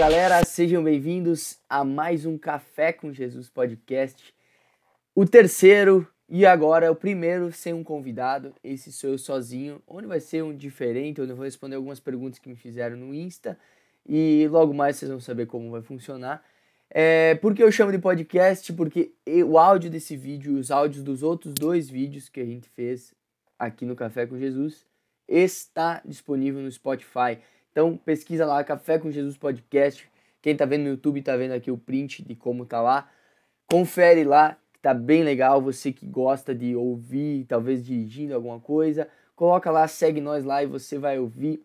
galera, sejam bem-vindos a mais um Café com Jesus podcast. O terceiro e agora o primeiro sem um convidado. Esse sou eu sozinho, onde vai ser um diferente, onde eu vou responder algumas perguntas que me fizeram no Insta e logo mais vocês vão saber como vai funcionar. É, por que eu chamo de podcast? Porque o áudio desse vídeo e os áudios dos outros dois vídeos que a gente fez aqui no Café com Jesus está disponível no Spotify. Então pesquisa lá Café com Jesus Podcast. Quem tá vendo no YouTube tá vendo aqui o print de como tá lá. Confere lá, que tá bem legal. Você que gosta de ouvir, talvez dirigindo alguma coisa, coloca lá, segue nós lá e você vai ouvir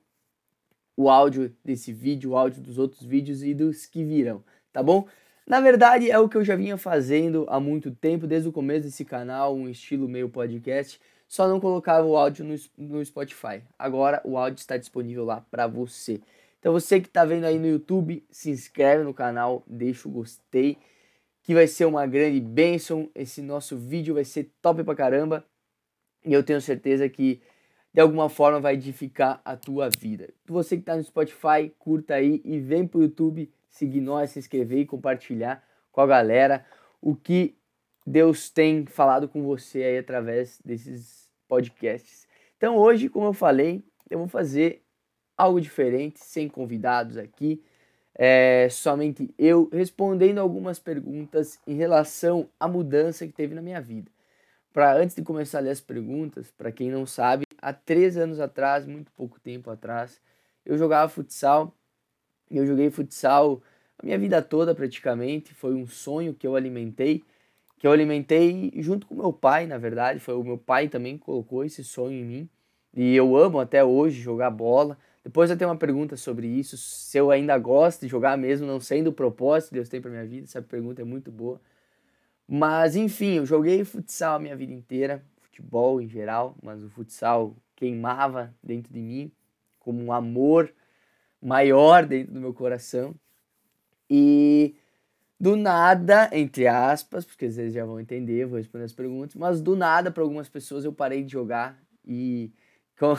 o áudio desse vídeo, o áudio dos outros vídeos e dos que virão, tá bom? Na verdade, é o que eu já vinha fazendo há muito tempo, desde o começo desse canal, um estilo meio podcast só não colocava o áudio no, no Spotify. Agora o áudio está disponível lá para você. Então você que está vendo aí no YouTube, se inscreve no canal, deixa o gostei, que vai ser uma grande bênção. Esse nosso vídeo vai ser top pra caramba. E eu tenho certeza que de alguma forma vai edificar a tua vida. Você que está no Spotify, curta aí e vem pro YouTube seguir nós, se inscrever e compartilhar com a galera o que Deus tem falado com você aí através desses podcasts. Então hoje, como eu falei, eu vou fazer algo diferente, sem convidados aqui, é, somente eu respondendo algumas perguntas em relação à mudança que teve na minha vida. Para antes de começar a ler as perguntas, para quem não sabe, há três anos atrás, muito pouco tempo atrás, eu jogava futsal. Eu joguei futsal a minha vida toda praticamente. Foi um sonho que eu alimentei que eu alimentei junto com meu pai, na verdade. Foi o meu pai também que colocou esse sonho em mim. E eu amo até hoje jogar bola. Depois eu tenho uma pergunta sobre isso, se eu ainda gosto de jogar mesmo, não sendo o propósito que Deus tem para minha vida. Essa pergunta é muito boa. Mas enfim, eu joguei futsal a minha vida inteira, futebol em geral, mas o futsal queimava dentro de mim como um amor maior dentro do meu coração. E do nada, entre aspas, porque vezes já vão entender, vou responder as perguntas, mas do nada, para algumas pessoas, eu parei de jogar e com,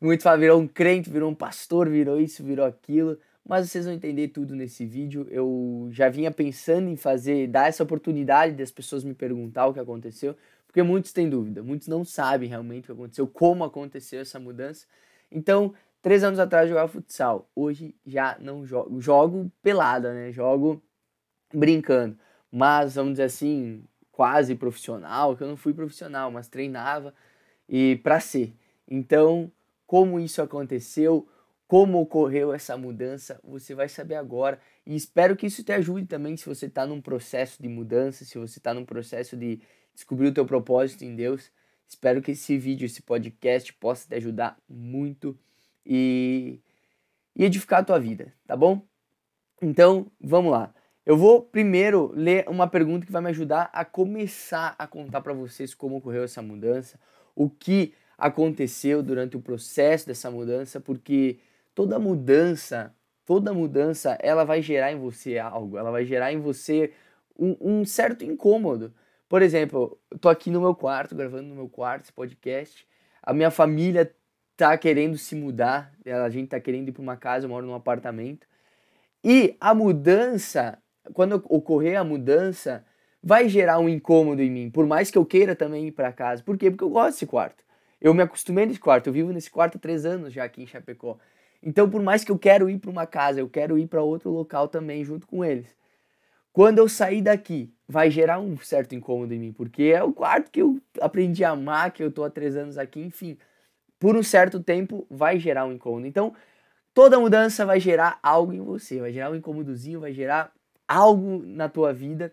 muito fala, virou um crente, virou um pastor, virou isso, virou aquilo, mas vocês vão entender tudo nesse vídeo. Eu já vinha pensando em fazer, dar essa oportunidade das pessoas me perguntar o que aconteceu, porque muitos têm dúvida, muitos não sabem realmente o que aconteceu, como aconteceu essa mudança. Então, três anos atrás eu jogava futsal, hoje já não jogo, jogo pelada, né? Jogo brincando. Mas, vamos dizer assim, quase profissional, que eu não fui profissional, mas treinava e para ser. Então, como isso aconteceu, como ocorreu essa mudança, você vai saber agora. E espero que isso te ajude também se você está num processo de mudança, se você está num processo de descobrir o teu propósito em Deus. Espero que esse vídeo, esse podcast possa te ajudar muito e, e edificar a tua vida, tá bom? Então, vamos lá. Eu vou primeiro ler uma pergunta que vai me ajudar a começar a contar para vocês como ocorreu essa mudança, o que aconteceu durante o processo dessa mudança, porque toda mudança, toda mudança, ela vai gerar em você algo, ela vai gerar em você um, um certo incômodo. Por exemplo, eu tô aqui no meu quarto, gravando no meu quarto esse podcast, a minha família tá querendo se mudar, a gente tá querendo ir para uma casa, eu moro num apartamento, e a mudança quando ocorrer a mudança, vai gerar um incômodo em mim, por mais que eu queira também ir para casa. Por quê? Porque eu gosto desse quarto. Eu me acostumei nesse quarto, eu vivo nesse quarto há três anos já aqui em Chapecó. Então, por mais que eu quero ir para uma casa, eu quero ir para outro local também junto com eles. Quando eu sair daqui, vai gerar um certo incômodo em mim, porque é o quarto que eu aprendi a amar, que eu tô há três anos aqui, enfim. Por um certo tempo, vai gerar um incômodo. Então, toda mudança vai gerar algo em você, vai gerar um incômodozinho, vai gerar algo na tua vida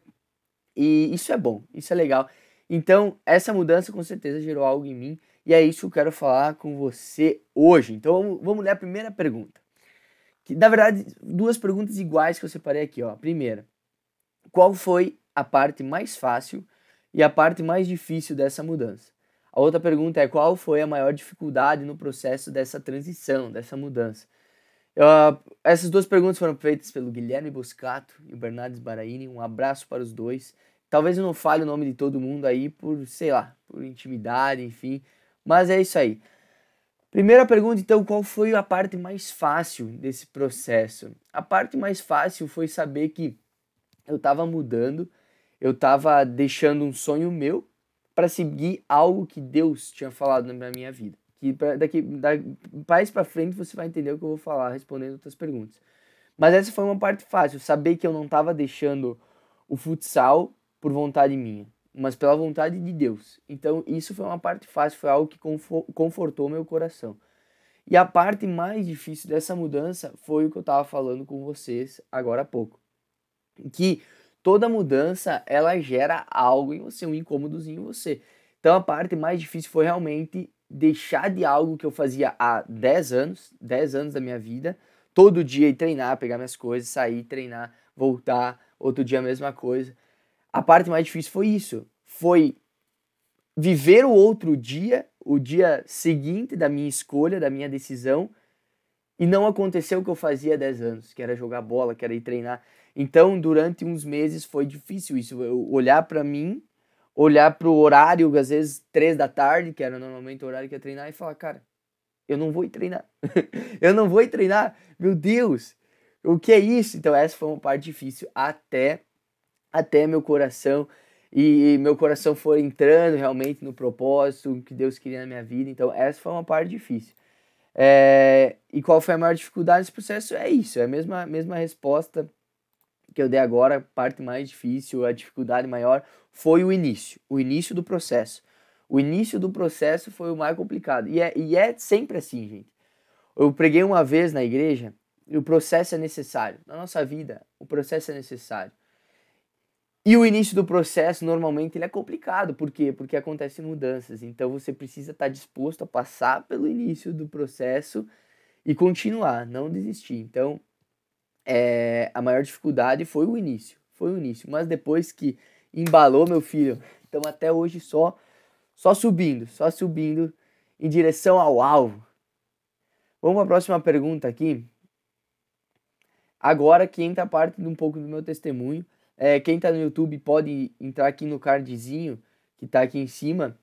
e isso é bom, isso é legal. Então, essa mudança com certeza gerou algo em mim e é isso que eu quero falar com você hoje. Então, vamos ler a primeira pergunta. Que, na verdade, duas perguntas iguais que eu separei aqui, ó. Primeira, qual foi a parte mais fácil e a parte mais difícil dessa mudança? A outra pergunta é qual foi a maior dificuldade no processo dessa transição, dessa mudança? Uh, essas duas perguntas foram feitas pelo Guilherme Boscato e o Bernardes Baraini. Um abraço para os dois. Talvez eu não fale o nome de todo mundo aí por, sei lá, por intimidade, enfim. Mas é isso aí. Primeira pergunta, então, qual foi a parte mais fácil desse processo? A parte mais fácil foi saber que eu estava mudando, eu estava deixando um sonho meu para seguir algo que Deus tinha falado na minha vida. Que pra, daqui da, mais para frente você vai entender o que eu vou falar respondendo outras perguntas. Mas essa foi uma parte fácil, saber que eu não estava deixando o futsal por vontade minha, mas pela vontade de Deus. Então isso foi uma parte fácil, foi algo que confortou meu coração. E a parte mais difícil dessa mudança foi o que eu estava falando com vocês agora há pouco. Que toda mudança ela gera algo em você, um incômodozinho em você. Então a parte mais difícil foi realmente deixar de algo que eu fazia há 10 anos, 10 anos da minha vida, todo dia ir treinar, pegar minhas coisas, sair, treinar, voltar, outro dia a mesma coisa. A parte mais difícil foi isso, foi viver o outro dia, o dia seguinte da minha escolha, da minha decisão, e não aconteceu o que eu fazia há 10 anos, que era jogar bola, que era ir treinar. Então, durante uns meses foi difícil isso, eu olhar para mim olhar para o horário, às vezes três da tarde, que era normalmente o horário que ia treinar, e falar, cara, eu não vou ir treinar. eu não vou ir treinar. Meu Deus, o que é isso? Então essa foi uma parte difícil até até meu coração e meu coração foi entrando realmente no propósito que Deus queria na minha vida. Então essa foi uma parte difícil. É, e qual foi a maior dificuldade nesse processo? É isso, é a mesma, mesma resposta que eu dei agora, parte mais difícil, a dificuldade maior, foi o início, o início do processo. O início do processo foi o mais complicado. E é, e é sempre assim, gente. Eu preguei uma vez na igreja e o processo é necessário. Na nossa vida, o processo é necessário. E o início do processo, normalmente, ele é complicado. Por quê? Porque acontecem mudanças. Então, você precisa estar disposto a passar pelo início do processo e continuar, não desistir. Então, é, a maior dificuldade foi o início, foi o início. Mas depois que embalou, meu filho, então até hoje só, só subindo, só subindo em direção ao alvo. Vamos para a próxima pergunta aqui. Agora que entra a parte de um pouco do meu testemunho. É, quem está no YouTube pode entrar aqui no cardzinho que está aqui em cima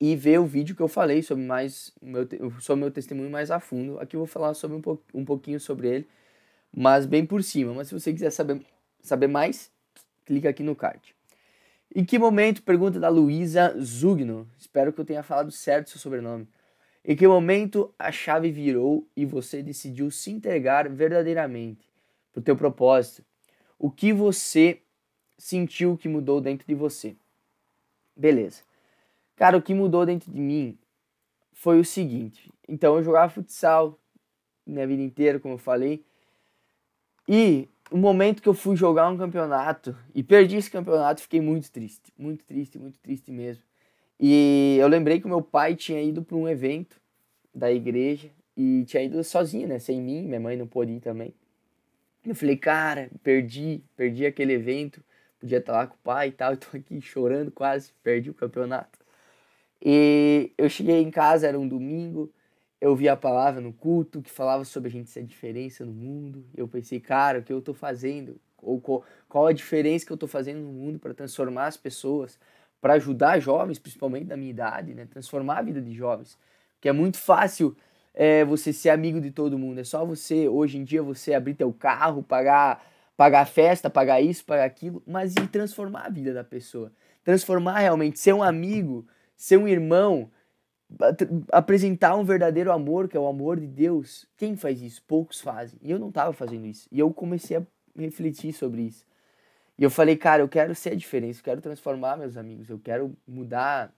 e ver o vídeo que eu falei sobre mais meu, sobre meu testemunho mais a fundo. Aqui eu vou falar sobre um, po, um pouquinho sobre ele mas bem por cima. Mas se você quiser saber, saber mais, clica aqui no card. Em que momento, pergunta da Luísa Zugno, espero que eu tenha falado certo seu sobrenome. Em que momento a chave virou e você decidiu se entregar verdadeiramente para o teu propósito? O que você sentiu que mudou dentro de você? Beleza. Cara, o que mudou dentro de mim foi o seguinte. Então eu jogava futsal minha vida inteira, como eu falei, e o momento que eu fui jogar um campeonato e perdi esse campeonato, fiquei muito triste, muito triste, muito triste mesmo. E eu lembrei que o meu pai tinha ido para um evento da igreja e tinha ido sozinho, né, sem mim, minha mãe não pôde ir também. Eu falei, cara, perdi, perdi aquele evento, podia estar lá com o pai e tal, tô aqui chorando quase, perdi o campeonato. E eu cheguei em casa, era um domingo, eu vi a palavra no culto que falava sobre a gente ser a diferença no mundo. Eu pensei, cara, o que eu estou fazendo? Ou qual, qual, a diferença que eu estou fazendo no mundo para transformar as pessoas, para ajudar jovens, principalmente da minha idade, né? Transformar a vida de jovens. Porque é muito fácil é, você ser amigo de todo mundo. É só você, hoje em dia, você abrir teu carro, pagar, pagar festa, pagar isso, pagar aquilo, mas e transformar a vida da pessoa. Transformar realmente, ser um amigo, ser um irmão, apresentar um verdadeiro amor, que é o amor de Deus, quem faz isso? Poucos fazem. E eu não estava fazendo isso. E eu comecei a refletir sobre isso. E eu falei, cara, eu quero ser a diferença, eu quero transformar meus amigos, eu quero mudar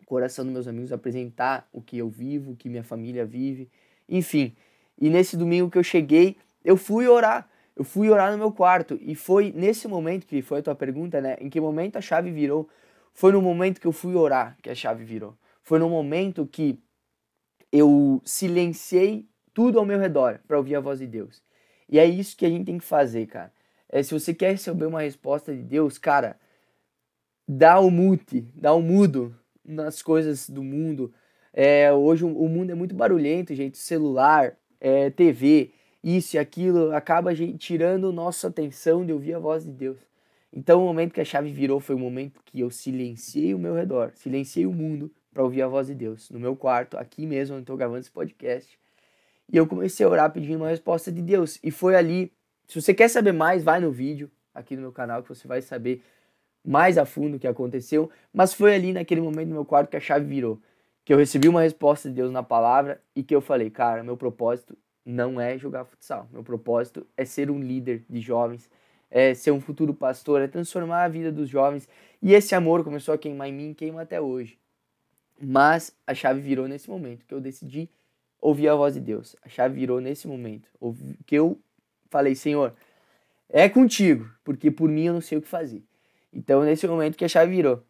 o coração dos meus amigos, apresentar o que eu vivo, o que minha família vive, enfim. E nesse domingo que eu cheguei, eu fui orar. Eu fui orar no meu quarto. E foi nesse momento que foi a tua pergunta, né? Em que momento a chave virou? Foi no momento que eu fui orar que a chave virou. Foi no momento que eu silenciei tudo ao meu redor para ouvir a voz de Deus. E é isso que a gente tem que fazer, cara. É, se você quer receber uma resposta de Deus, cara, dá o um mute, dá o um mudo nas coisas do mundo. É, hoje o mundo é muito barulhento, gente. Celular, é, TV, isso e aquilo, acaba gente, tirando nossa atenção de ouvir a voz de Deus. Então o momento que a chave virou foi o momento que eu silenciei o meu redor, silenciei o mundo para ouvir a voz de Deus, no meu quarto, aqui mesmo onde estou gravando esse podcast. E eu comecei a orar pedindo uma resposta de Deus. E foi ali. Se você quer saber mais, vai no vídeo aqui no meu canal que você vai saber mais a fundo o que aconteceu. Mas foi ali naquele momento no meu quarto que a chave virou. Que eu recebi uma resposta de Deus na palavra e que eu falei, cara, meu propósito não é jogar futsal. Meu propósito é ser um líder de jovens, é ser um futuro pastor, é transformar a vida dos jovens. E esse amor começou a queimar em mim, queima até hoje. Mas a chave virou nesse momento que eu decidi ouvir a voz de Deus. A chave virou nesse momento que eu falei, Senhor, é contigo, porque por mim eu não sei o que fazer. Então, nesse momento que a chave virou.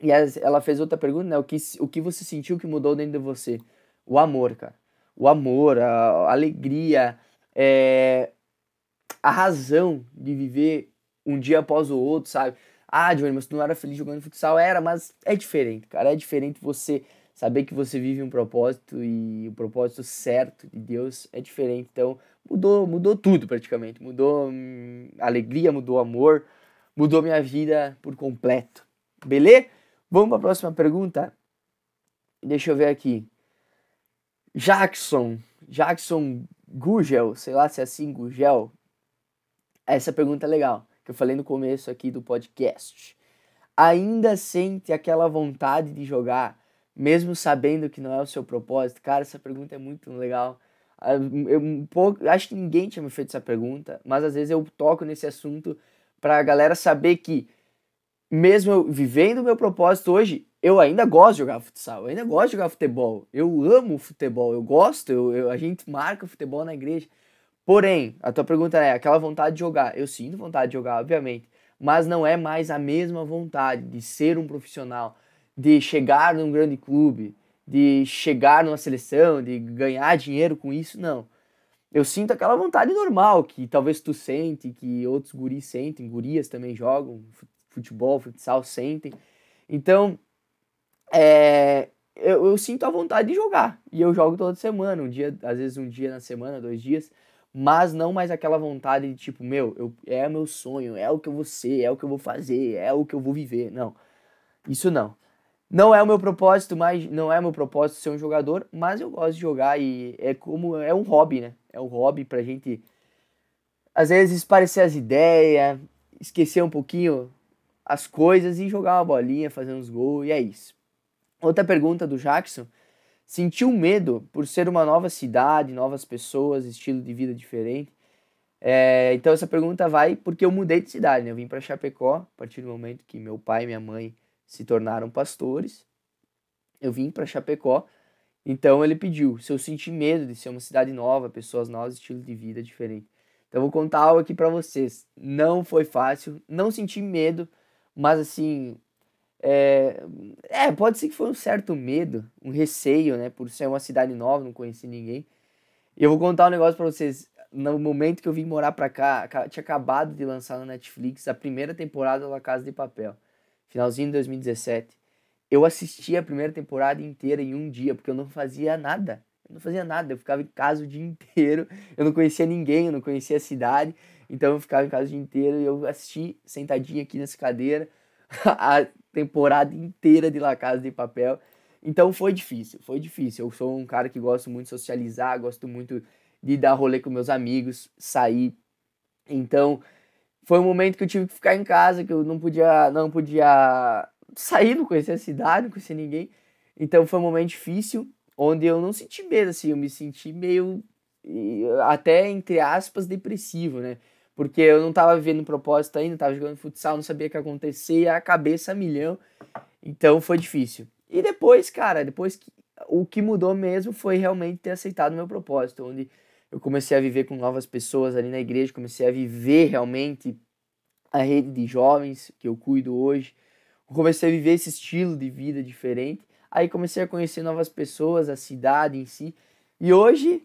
E ela fez outra pergunta, né? O que, o que você sentiu que mudou dentro de você? O amor, cara. O amor, a, alegria, é, a razão de viver um dia após o outro, sabe? Ah, Johnny, mas tu não era feliz jogando futsal? Era, mas é diferente, cara. É diferente você saber que você vive um propósito e o propósito certo de Deus é diferente. Então, mudou, mudou tudo praticamente. Mudou hum, alegria, mudou amor, mudou minha vida por completo. Beleza? Vamos para a próxima pergunta? Deixa eu ver aqui. Jackson, Jackson Gugel, sei lá se é assim, Gugel. Essa pergunta é legal, que eu falei no começo aqui do podcast. Ainda sente aquela vontade de jogar, mesmo sabendo que não é o seu propósito? Cara, essa pergunta é muito legal. Ah, eu, um pouco, acho que ninguém tinha me feito essa pergunta, mas às vezes eu toco nesse assunto para a galera saber que, mesmo eu vivendo o meu propósito hoje, eu ainda gosto de jogar futsal, eu ainda gosto de jogar futebol, eu amo futebol, eu gosto, eu, eu, a gente marca futebol na igreja. Porém, a tua pergunta é aquela vontade de jogar. Eu sinto vontade de jogar, obviamente, mas não é mais a mesma vontade de ser um profissional, de chegar num grande clube, de chegar numa seleção, de ganhar dinheiro com isso, não. Eu sinto aquela vontade normal que talvez tu sente, que outros guris sentem, gurias também jogam futebol, futsal, sentem. Então, é, eu, eu, sinto a vontade de jogar. E eu jogo toda semana, um dia, às vezes um dia na semana, dois dias. Mas não mais aquela vontade de tipo, meu, eu, é meu sonho, é o que eu vou ser, é o que eu vou fazer, é o que eu vou viver. Não. Isso não. Não é o meu propósito, mas não é meu propósito ser um jogador, mas eu gosto de jogar e é como é um hobby, né? É um hobby pra gente às vezes parecer as ideias, esquecer um pouquinho as coisas e jogar uma bolinha, fazer uns gols e é isso. Outra pergunta do Jackson: sentiu medo por ser uma nova cidade, novas pessoas, estilo de vida diferente? É, então essa pergunta vai porque eu mudei de cidade, né? Eu vim para Chapecó a partir do momento que meu pai e minha mãe se tornaram pastores. Eu vim para Chapecó, então ele pediu se eu senti medo de ser uma cidade nova, pessoas novas, estilo de vida diferente. Então vou contar algo aqui para vocês. Não foi fácil, não senti medo, mas assim, é, é, pode ser que foi um certo medo, um receio, né, por ser uma cidade nova, não conheci ninguém. E eu vou contar um negócio para vocês. No momento que eu vim morar pra cá, tinha acabado de lançar na Netflix a primeira temporada da Casa de Papel finalzinho de 2017, eu assisti a primeira temporada inteira em um dia, porque eu não fazia nada. Eu não fazia nada, eu ficava em casa o dia inteiro, eu não conhecia ninguém, eu não conhecia a cidade, então eu ficava em casa o dia inteiro e eu assisti sentadinho aqui nessa cadeira a temporada inteira de La Casa de Papel. Então foi difícil, foi difícil. Eu sou um cara que gosto muito de socializar, gosto muito de dar rolê com meus amigos, sair. Então foi um momento que eu tive que ficar em casa, que eu não podia, não podia sair, não conhecer a cidade, não conhecer ninguém. Então foi um momento difícil, onde eu não senti medo, assim, eu me senti meio, até entre aspas, depressivo, né? Porque eu não tava vivendo propósito ainda, tava jogando futsal, não sabia o que ia acontecer, a cabeça a milhão. Então foi difícil. E depois, cara, depois que o que mudou mesmo foi realmente ter aceitado o meu propósito, onde eu comecei a viver com novas pessoas ali na igreja, comecei a viver realmente a rede de jovens que eu cuido hoje. Comecei a viver esse estilo de vida diferente. Aí comecei a conhecer novas pessoas, a cidade em si. E hoje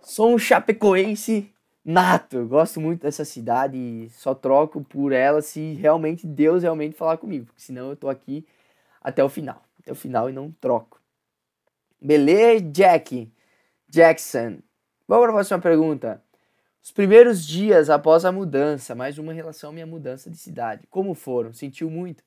sou um chapecoense nato. Eu gosto muito dessa cidade e só troco por ela se realmente Deus realmente falar comigo. Porque senão eu tô aqui até o final. Até o final e não troco. Beleza, Jack? Jackson. Vamos para a próxima pergunta. Os primeiros dias após a mudança, mais uma relação à minha mudança de cidade. Como foram? Sentiu muito?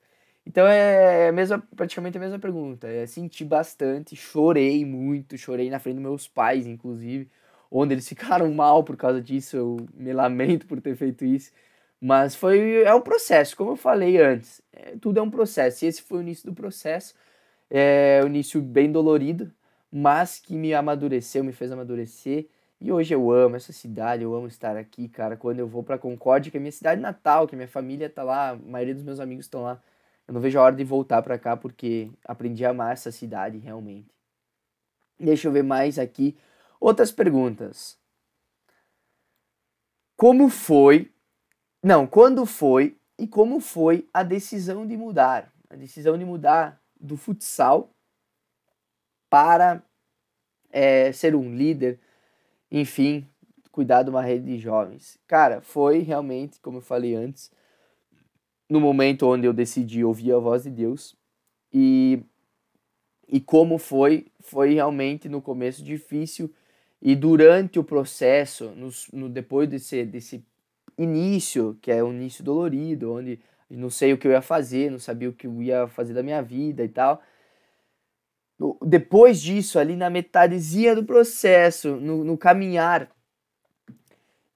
Então é a mesma, praticamente a mesma pergunta. É, senti bastante, chorei muito, chorei na frente dos meus pais, inclusive, onde eles ficaram mal por causa disso. Eu me lamento por ter feito isso. Mas foi é um processo, como eu falei antes. É, tudo é um processo. E esse foi o início do processo. É um início bem dolorido, mas que me amadureceu, me fez amadurecer. E hoje eu amo essa cidade, eu amo estar aqui, cara. Quando eu vou para Concórdia, que é minha cidade natal, que minha família tá lá, a maioria dos meus amigos estão lá. Eu não vejo a hora de voltar para cá porque aprendi a amar essa cidade realmente. Deixa eu ver mais aqui outras perguntas. Como foi? Não, quando foi e como foi a decisão de mudar? A decisão de mudar do futsal para é, ser um líder, enfim, cuidar de uma rede de jovens. Cara, foi realmente, como eu falei antes, no momento onde eu decidi ouvir a voz de Deus e e como foi foi realmente no começo difícil e durante o processo no, no depois desse desse início que é um início dolorido onde não sei o que eu ia fazer não sabia o que eu ia fazer da minha vida e tal depois disso ali na metadezinha do processo no, no caminhar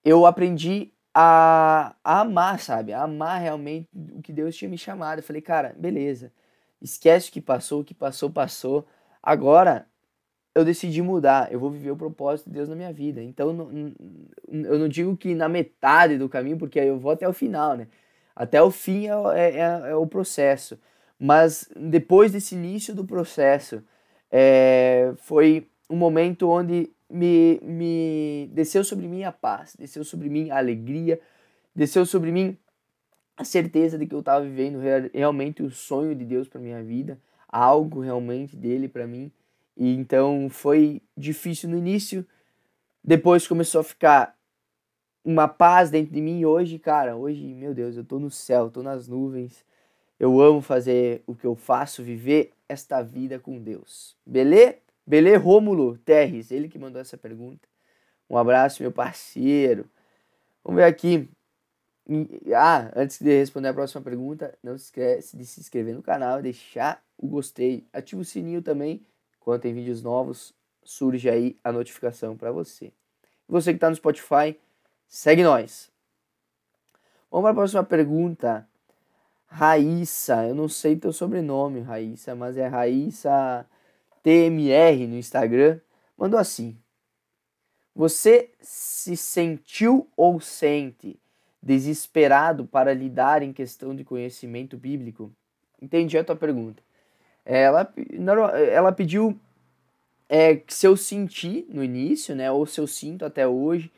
eu aprendi a, a amar, sabe? A amar realmente o que Deus tinha me chamado. Eu falei, cara, beleza. Esquece o que passou, o que passou, passou. Agora eu decidi mudar. Eu vou viver o propósito de Deus na minha vida. Então eu não digo que na metade do caminho, porque eu vou até o final, né? Até o fim é, é, é, é o processo. Mas depois desse início do processo, é, foi um momento onde me, me desceu sobre mim a paz, desceu sobre mim a alegria, desceu sobre mim a certeza de que eu estava vivendo realmente o sonho de Deus para minha vida, algo realmente dele para mim. E então foi difícil no início, depois começou a ficar uma paz dentro de mim e hoje, cara, hoje, meu Deus, eu tô no céu, tô nas nuvens. Eu amo fazer o que eu faço, viver esta vida com Deus. Beleza? Belê Rômulo Terres, ele que mandou essa pergunta. Um abraço, meu parceiro. Vamos ver aqui. Ah, antes de responder a próxima pergunta, não se esquece de se inscrever no canal, deixar o gostei, ativa o sininho também. Quando tem vídeos novos, surge aí a notificação para você. Você que está no Spotify, segue nós. Vamos para a próxima pergunta. Raíssa, eu não sei teu sobrenome, Raíssa, mas é Raíssa TMR no Instagram, mandou assim: Você se sentiu ou sente desesperado para lidar em questão de conhecimento bíblico? Entendi a tua pergunta. Ela, ela pediu é, se eu senti no início, né, ou se eu sinto até hoje,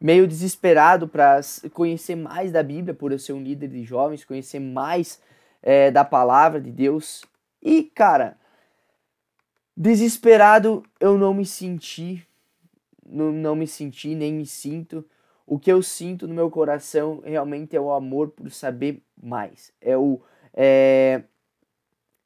meio desesperado para conhecer mais da Bíblia, por eu ser um líder de jovens, conhecer mais é, da palavra de Deus. E, cara, Desesperado eu não me senti, não, não me senti, nem me sinto. O que eu sinto no meu coração realmente é o amor por saber mais. É o, é,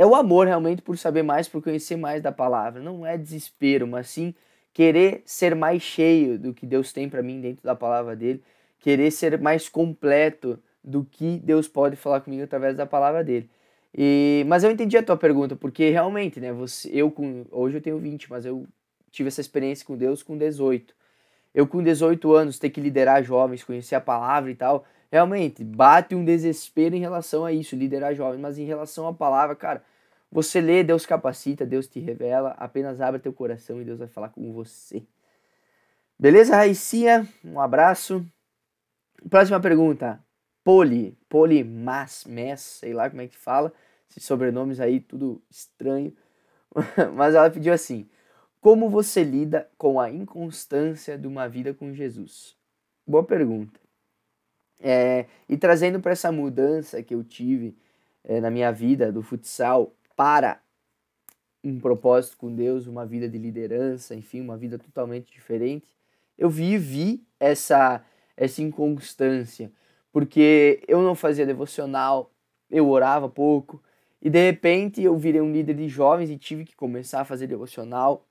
é o amor realmente por saber mais, por conhecer mais da palavra. Não é desespero, mas sim querer ser mais cheio do que Deus tem para mim dentro da palavra dele, querer ser mais completo do que Deus pode falar comigo através da palavra dele. E, mas eu entendi a tua pergunta, porque realmente, né, você, eu com, hoje eu tenho 20, mas eu tive essa experiência com Deus com 18. Eu com 18 anos ter que liderar jovens, conhecer a palavra e tal, realmente bate um desespero em relação a isso, liderar jovens, mas em relação à palavra, cara, você lê, Deus capacita, Deus te revela, apenas abre teu coração e Deus vai falar com você. Beleza, Raicinha? Um abraço. Próxima pergunta. Poli, Polimas, Mess, sei lá como é que fala, esses sobrenomes aí, tudo estranho. Mas ela pediu assim: Como você lida com a inconstância de uma vida com Jesus? Boa pergunta. É, e trazendo para essa mudança que eu tive é, na minha vida do futsal para um propósito com Deus, uma vida de liderança, enfim, uma vida totalmente diferente, eu vivi essa, essa inconstância porque eu não fazia devocional, eu orava pouco, e de repente eu virei um líder de jovens e tive que começar a fazer devocional,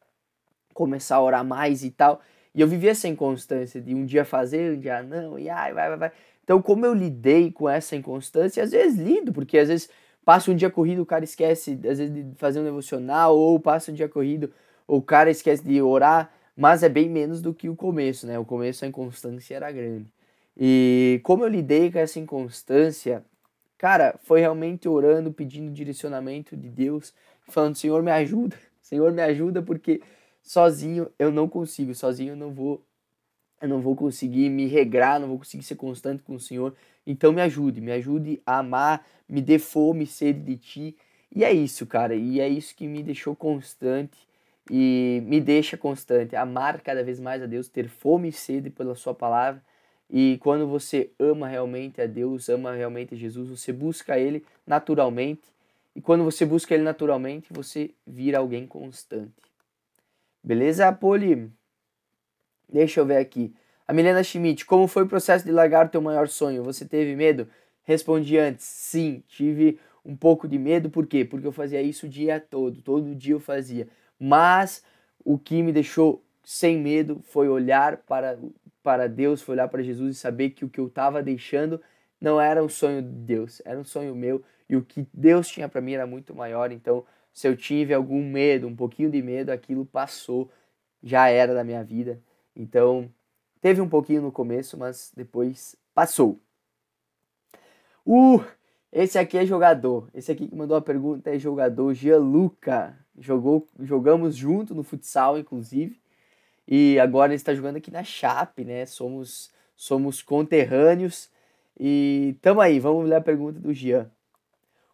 começar a orar mais e tal. E eu vivia essa inconstância de um dia fazer, um dia não, e ai, vai, vai, vai. Então, como eu lidei com essa inconstância, às vezes lido, porque às vezes passa um dia corrido, o cara esquece, às vezes, de fazer um devocional, ou passa um dia corrido, o cara esquece de orar, mas é bem menos do que o começo, né? O começo a inconstância era grande. E como eu lidei com essa inconstância, cara, foi realmente orando, pedindo direcionamento de Deus, falando: Senhor, me ajuda, Senhor, me ajuda, porque sozinho eu não consigo, sozinho eu não vou eu não vou conseguir me regrar, não vou conseguir ser constante com o Senhor. Então me ajude, me ajude a amar, me dê fome, sede de ti. E é isso, cara, e é isso que me deixou constante e me deixa constante, amar cada vez mais a Deus, ter fome e sede pela sua palavra. E quando você ama realmente a Deus, ama realmente a Jesus, você busca ele naturalmente. E quando você busca ele naturalmente, você vira alguém constante. Beleza, Poli? Deixa eu ver aqui. A Milena Schmidt, como foi o processo de largar o teu maior sonho? Você teve medo? Respondi antes, sim, tive um pouco de medo, por quê? Porque eu fazia isso o dia todo, todo dia eu fazia. Mas o que me deixou sem medo foi olhar para, para Deus, foi olhar para Jesus e saber que o que eu estava deixando não era um sonho de Deus, era um sonho meu e o que Deus tinha para mim era muito maior. Então, se eu tive algum medo, um pouquinho de medo, aquilo passou, já era da minha vida. Então, teve um pouquinho no começo, mas depois passou. Uh, esse aqui é jogador. Esse aqui que mandou a pergunta é jogador Gianluca. Jogou, jogamos junto no futsal, inclusive. E agora ele está jogando aqui na Chape, né? Somos, somos conterrâneos. E tamo aí, vamos ler a pergunta do Gian.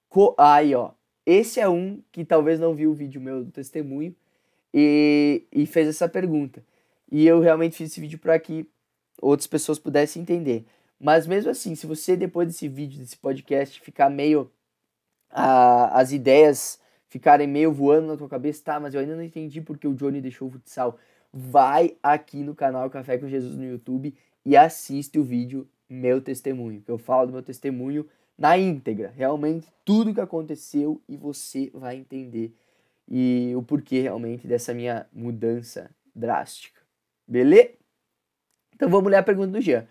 Co aí, ó. Esse é um que talvez não viu o vídeo meu do testemunho e, e fez essa pergunta. E eu realmente fiz esse vídeo para que outras pessoas pudessem entender. Mas mesmo assim, se você depois desse vídeo, desse podcast, ficar meio. Ah, as ideias ficarem meio voando na tua cabeça, tá, mas eu ainda não entendi porque o Johnny deixou o futsal. Vai aqui no canal Café com Jesus no YouTube e assiste o vídeo Meu Testemunho, que eu falo do meu testemunho na íntegra, realmente tudo que aconteceu e você vai entender e o porquê realmente dessa minha mudança drástica. Beleza? Então vamos ler a pergunta do Jean.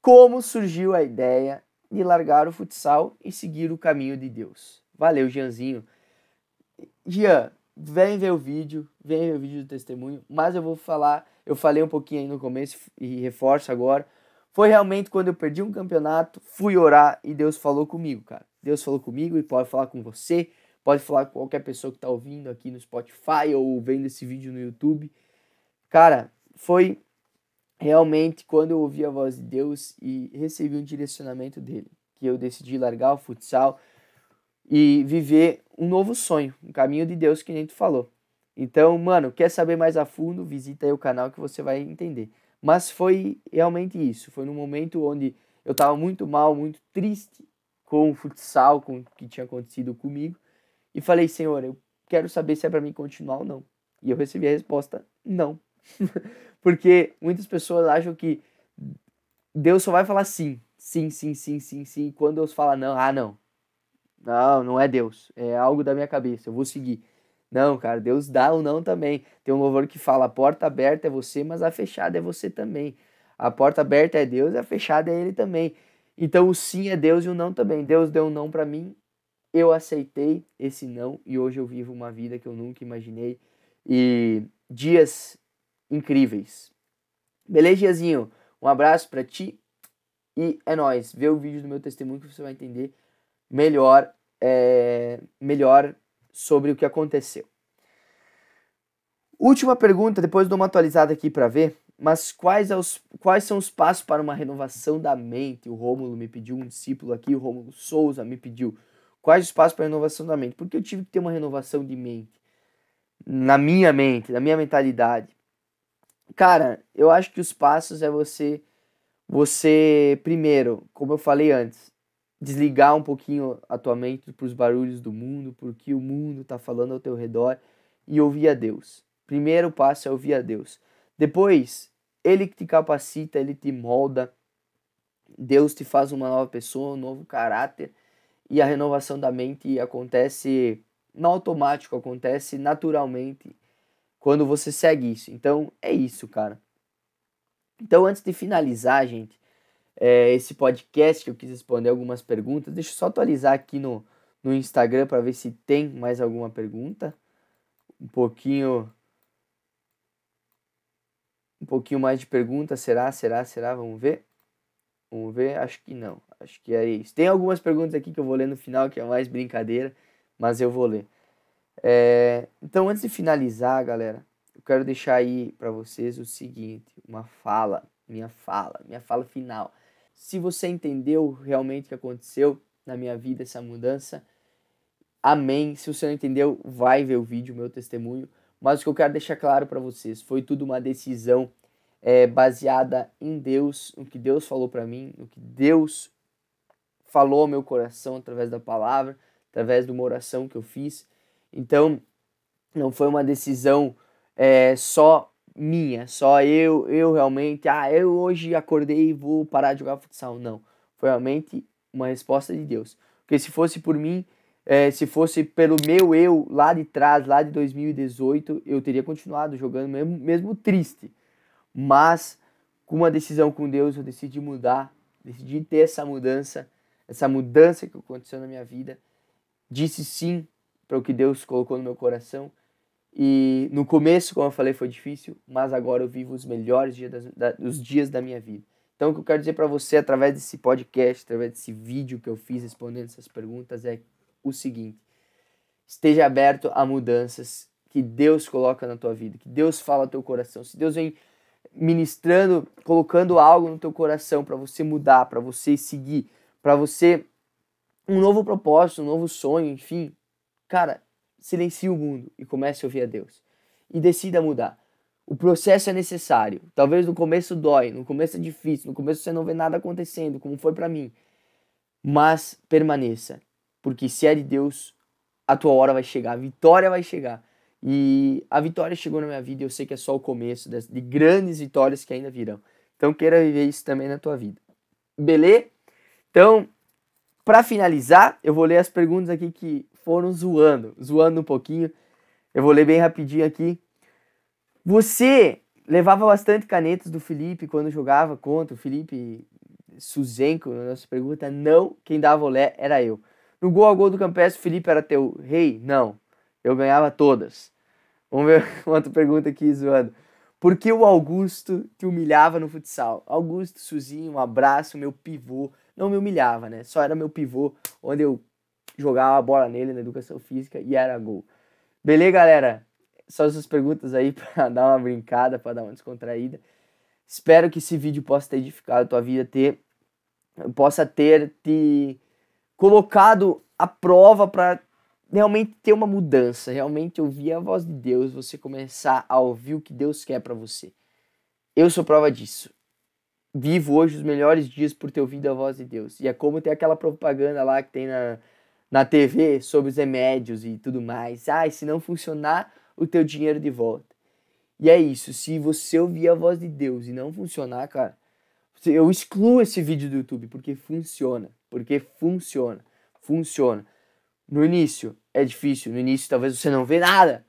Como surgiu a ideia de largar o futsal e seguir o caminho de Deus? Valeu, Jeanzinho. Jean, vem ver o vídeo, vem ver o vídeo do testemunho, mas eu vou falar, eu falei um pouquinho aí no começo e reforço agora. Foi realmente quando eu perdi um campeonato, fui orar e Deus falou comigo, cara. Deus falou comigo e pode falar com você, pode falar com qualquer pessoa que está ouvindo aqui no Spotify ou vendo esse vídeo no YouTube. Cara, foi realmente quando eu ouvi a voz de Deus e recebi um direcionamento dele, que eu decidi largar o futsal e viver um novo sonho, um caminho de Deus que nem tu falou. Então, mano, quer saber mais a fundo, visita aí o canal que você vai entender. Mas foi realmente isso, foi num momento onde eu estava muito mal, muito triste com o futsal, com o que tinha acontecido comigo, e falei, Senhor, eu quero saber se é para mim continuar ou não. E eu recebi a resposta, não. Porque muitas pessoas acham que Deus só vai falar sim, sim, sim, sim, sim, sim. E quando Deus fala não, ah, não. Não, não é Deus. É algo da minha cabeça, eu vou seguir. Não, cara, Deus dá ou não também. Tem um louvor que fala: a porta aberta é você, mas a fechada é você também. A porta aberta é Deus, a fechada é Ele também. Então o sim é Deus e o não também. Deus deu um não para mim, eu aceitei esse não e hoje eu vivo uma vida que eu nunca imaginei. E dias incríveis. Beleza? Um abraço para ti e é nóis. Vê o vídeo do meu testemunho que você vai entender melhor, é, melhor sobre o que aconteceu. Última pergunta, depois dou uma atualizada aqui para ver, mas quais, é quais são os passos para uma renovação da mente? O Rômulo me pediu, um discípulo aqui, o Rômulo Souza me pediu. Quais os passos para a renovação da mente? Porque eu tive que ter uma renovação de mente. Na minha mente, na minha mentalidade. Cara, eu acho que os passos é você você primeiro, como eu falei antes, desligar um pouquinho a tua mente para os barulhos do mundo, porque o mundo está falando ao teu redor e ouvir a Deus. Primeiro passo é ouvir a Deus. Depois, ele te capacita, ele te molda. Deus te faz uma nova pessoa, um novo caráter. E a renovação da mente acontece no automático, acontece naturalmente quando você segue isso. Então é isso, cara. Então antes de finalizar, gente, é, esse podcast que eu quis responder algumas perguntas, deixa eu só atualizar aqui no, no Instagram para ver se tem mais alguma pergunta. Um pouquinho um pouquinho mais de perguntas, será? Será? Será? Vamos ver. Vamos ver, acho que não. Acho que é isso. Tem algumas perguntas aqui que eu vou ler no final, que é mais brincadeira, mas eu vou ler. É... Então, antes de finalizar, galera, eu quero deixar aí para vocês o seguinte, uma fala, minha fala, minha fala final. Se você entendeu realmente o que aconteceu na minha vida, essa mudança, amém. Se você não entendeu, vai ver o vídeo, meu testemunho. Mas o que eu quero deixar claro para vocês, foi tudo uma decisão é, baseada em Deus, no que Deus falou para mim, no que Deus falou ao meu coração através da palavra, através de uma oração que eu fiz. Então, não foi uma decisão é, só minha, só eu, eu realmente, ah, eu hoje acordei e vou parar de jogar futsal. Não, foi realmente uma resposta de Deus. Porque se fosse por mim, é, se fosse pelo meu eu lá de trás, lá de 2018, eu teria continuado jogando mesmo, mesmo triste. Mas com uma decisão com Deus, eu decidi mudar, decidi ter essa mudança, essa mudança que aconteceu na minha vida. Disse sim para o que Deus colocou no meu coração e no começo, como eu falei, foi difícil, mas agora eu vivo os melhores dias, das, da, os dias da minha vida. Então, o que eu quero dizer para você através desse podcast, através desse vídeo que eu fiz respondendo essas perguntas é o seguinte: esteja aberto a mudanças que Deus coloca na tua vida, que Deus fala no teu coração. Se Deus vem ministrando, colocando algo no teu coração para você mudar, para você seguir, para você um novo propósito, um novo sonho, enfim, cara, silencie o mundo e comece a ouvir a Deus. E decida mudar. O processo é necessário. Talvez no começo dói, no começo é difícil, no começo você não vê nada acontecendo, como foi para mim. Mas permaneça, porque se é de Deus, a tua hora vai chegar, a vitória vai chegar. E a vitória chegou na minha vida e eu sei que é só o começo de grandes vitórias que ainda virão. Então queira viver isso também na tua vida. Beleza? Então, para finalizar, eu vou ler as perguntas aqui que foram zoando, zoando um pouquinho. Eu vou ler bem rapidinho aqui. Você levava bastante canetas do Felipe quando jogava contra o Felipe Suzenko? Na nossa pergunta, não. Quem dava olé era eu. No gol a gol do Campestre, o Felipe era teu rei? Não. Eu ganhava todas. Vamos ver outra pergunta aqui, zoando. Por que o Augusto te humilhava no futsal? Augusto Suzinho, um abraço, meu pivô. Não me humilhava, né? Só era meu pivô, onde eu jogava a bola nele na educação física e era gol. Beleza, galera? Só essas perguntas aí para dar uma brincada, para dar uma descontraída. Espero que esse vídeo possa ter edificado a tua vida, ter, possa ter te colocado a prova para realmente ter uma mudança, realmente ouvir a voz de Deus, você começar a ouvir o que Deus quer para você. Eu sou prova disso. Vivo hoje os melhores dias por ter ouvido a voz de Deus. E é como ter aquela propaganda lá que tem na, na TV sobre os remédios e tudo mais. Ah, se não funcionar, o teu dinheiro de volta. E é isso, se você ouvir a voz de Deus e não funcionar, cara, eu excluo esse vídeo do YouTube porque funciona, porque funciona, funciona. No início é difícil, no início talvez você não vê nada,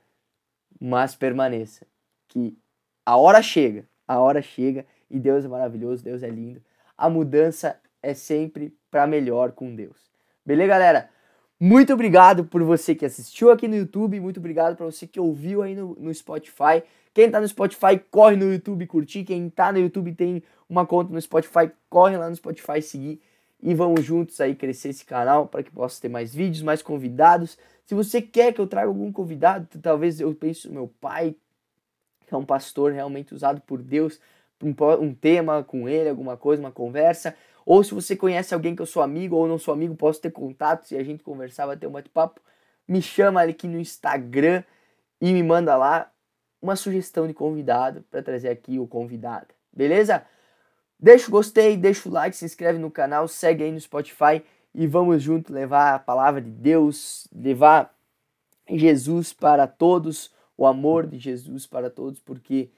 mas permaneça, que a hora chega, a hora chega e Deus é maravilhoso, Deus é lindo. A mudança é sempre para melhor com Deus. Beleza, galera? Muito obrigado por você que assistiu aqui no YouTube, muito obrigado para você que ouviu aí no, no Spotify. Quem tá no Spotify, corre no YouTube curtir. Quem tá no YouTube tem uma conta no Spotify, corre lá no Spotify seguir. E vamos juntos aí crescer esse canal para que possa ter mais vídeos, mais convidados. Se você quer que eu traga algum convidado, talvez eu pense no meu pai, que é um pastor realmente usado por Deus, um, um tema com ele, alguma coisa, uma conversa. Ou se você conhece alguém que eu sou amigo ou não sou amigo, posso ter contato e a gente conversar, vai ter um bate-papo. Me chama aqui no Instagram e me manda lá uma sugestão de convidado para trazer aqui o convidado. Beleza? Deixa o gostei, deixa o like, se inscreve no canal, segue aí no Spotify e vamos junto levar a palavra de Deus, levar Jesus para todos, o amor de Jesus para todos, porque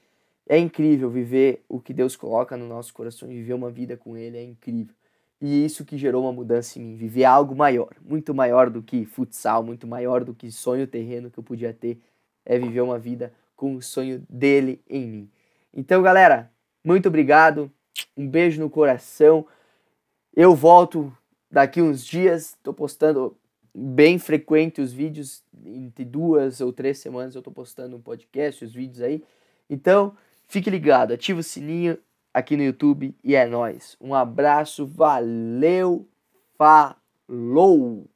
é incrível viver o que Deus coloca no nosso coração, viver uma vida com Ele, é incrível. E isso que gerou uma mudança em mim, viver algo maior, muito maior do que futsal, muito maior do que sonho terreno que eu podia ter, é viver uma vida com o sonho dele em mim. Então, galera, muito obrigado, um beijo no coração. Eu volto daqui uns dias, estou postando bem frequente os vídeos, entre duas ou três semanas eu tô postando um podcast, os vídeos aí. Então, fique ligado, ativa o sininho aqui no YouTube e é nóis. Um abraço, valeu, falou!